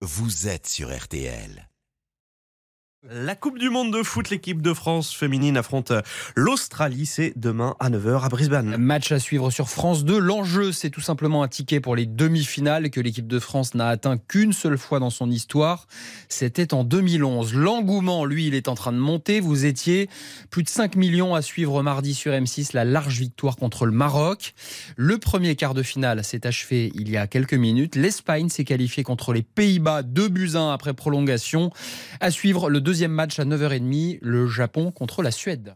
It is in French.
vous êtes sur RTL. La Coupe du Monde de foot, l'équipe de France féminine affronte l'Australie. C'est demain à 9h à Brisbane. Match à suivre sur France 2. L'enjeu, c'est tout simplement un ticket pour les demi-finales que l'équipe de France n'a atteint qu'une seule fois dans son histoire. C'était en 2011. L'engouement, lui, il est en train de monter. Vous étiez plus de 5 millions à suivre mardi sur M6 la large victoire contre le Maroc. Le premier quart de finale s'est achevé il y a quelques minutes. L'Espagne s'est qualifiée contre les Pays-Bas, 2 buts 1 après prolongation. À suivre le deuxième match à 9h30, le Japon contre la Suède.